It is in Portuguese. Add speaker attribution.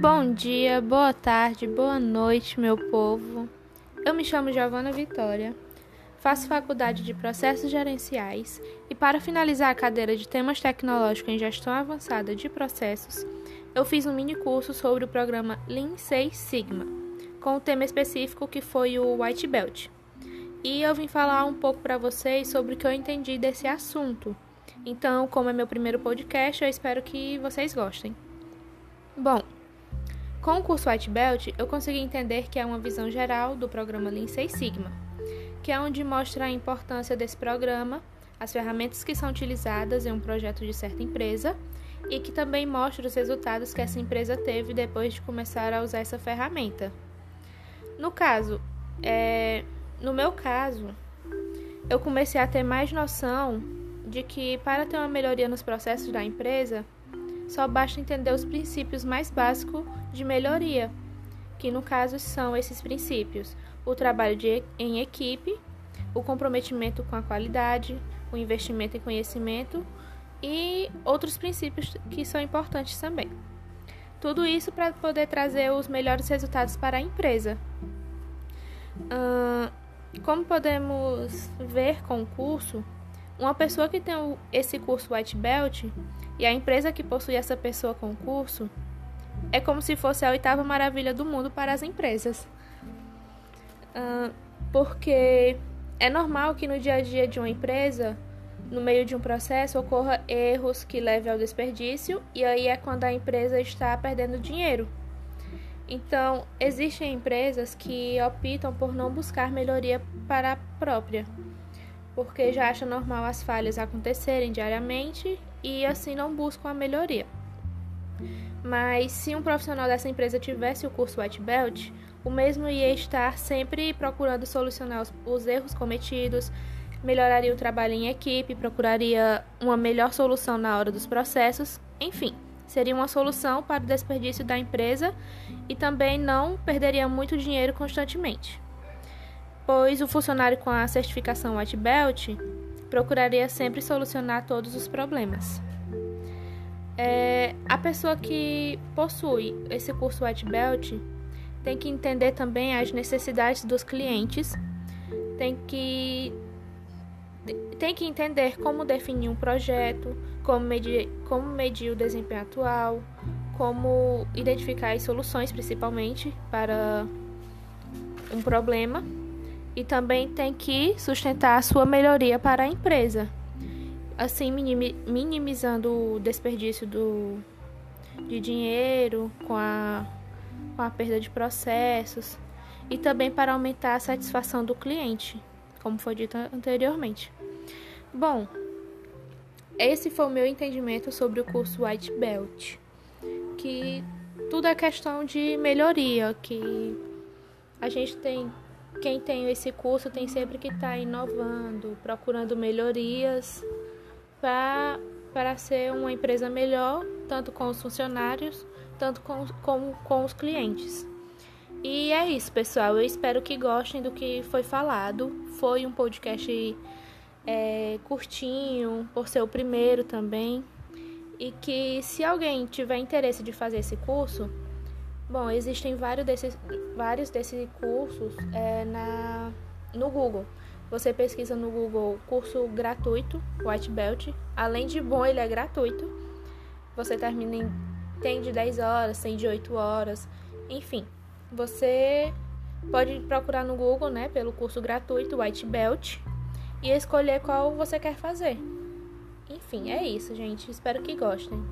Speaker 1: Bom dia, boa tarde, boa noite, meu povo. Eu me chamo Giovana Vitória, faço faculdade de Processos Gerenciais e, para finalizar a cadeira de Temas Tecnológicos em Gestão Avançada de Processos, eu fiz um mini curso sobre o programa Lean Six Sigma, com o tema específico que foi o White Belt. E eu vim falar um pouco para vocês sobre o que eu entendi desse assunto. Então, como é meu primeiro podcast, eu espero que vocês gostem. Bom, com o curso White Belt, eu consegui entender que é uma visão geral do programa Lean Six Sigma, que é onde mostra a importância desse programa, as ferramentas que são utilizadas em um projeto de certa empresa e que também mostra os resultados que essa empresa teve depois de começar a usar essa ferramenta. No caso, é, no meu caso, eu comecei a ter mais noção de que para ter uma melhoria nos processos da empresa, só basta entender os princípios mais básicos de melhoria, que no caso são esses princípios: o trabalho de, em equipe, o comprometimento com a qualidade, o investimento em conhecimento e outros princípios que são importantes também. Tudo isso para poder trazer os melhores resultados para a empresa. Como podemos ver com o curso, uma pessoa que tem esse curso White Belt e a empresa que possui essa pessoa com o curso é como se fosse a oitava maravilha do mundo para as empresas. Uh, porque é normal que no dia a dia de uma empresa, no meio de um processo, ocorra erros que levem ao desperdício, e aí é quando a empresa está perdendo dinheiro. Então, existem empresas que optam por não buscar melhoria para a própria, porque já acham normal as falhas acontecerem diariamente e assim não buscam a melhoria. Mas se um profissional dessa empresa tivesse o curso White Belt, o mesmo ia estar sempre procurando solucionar os, os erros cometidos, melhoraria o trabalho em equipe, procuraria uma melhor solução na hora dos processos, enfim, seria uma solução para o desperdício da empresa e também não perderia muito dinheiro constantemente. Pois o funcionário com a certificação White Belt procuraria sempre solucionar todos os problemas. É, a pessoa que possui esse curso White Belt tem que entender também as necessidades dos clientes, tem que tem que entender como definir um projeto, como medir, como medir o desempenho atual, como identificar as soluções principalmente para um problema e também tem que sustentar a sua melhoria para a empresa assim minimizando o desperdício do, de dinheiro com a, com a perda de processos e também para aumentar a satisfação do cliente, como foi dito anteriormente. Bom, esse foi o meu entendimento sobre o curso White Belt, que tudo é questão de melhoria, que a gente tem quem tem esse curso tem sempre que estar tá inovando, procurando melhorias para, ser uma empresa melhor, tanto com os funcionários, tanto com, com, com os clientes. E é isso, pessoal. Eu espero que gostem do que foi falado. Foi um podcast é, curtinho, por ser o primeiro também. E que se alguém tiver interesse de fazer esse curso, bom, existem vários desses, vários desses cursos é, na, no Google. Você pesquisa no Google curso gratuito, White Belt. Além de bom, ele é gratuito. Você termina em tem de 10 horas, tem de 8 horas, enfim. Você pode procurar no Google, né, pelo curso gratuito White Belt e escolher qual você quer fazer. Enfim, é isso, gente. Espero que gostem.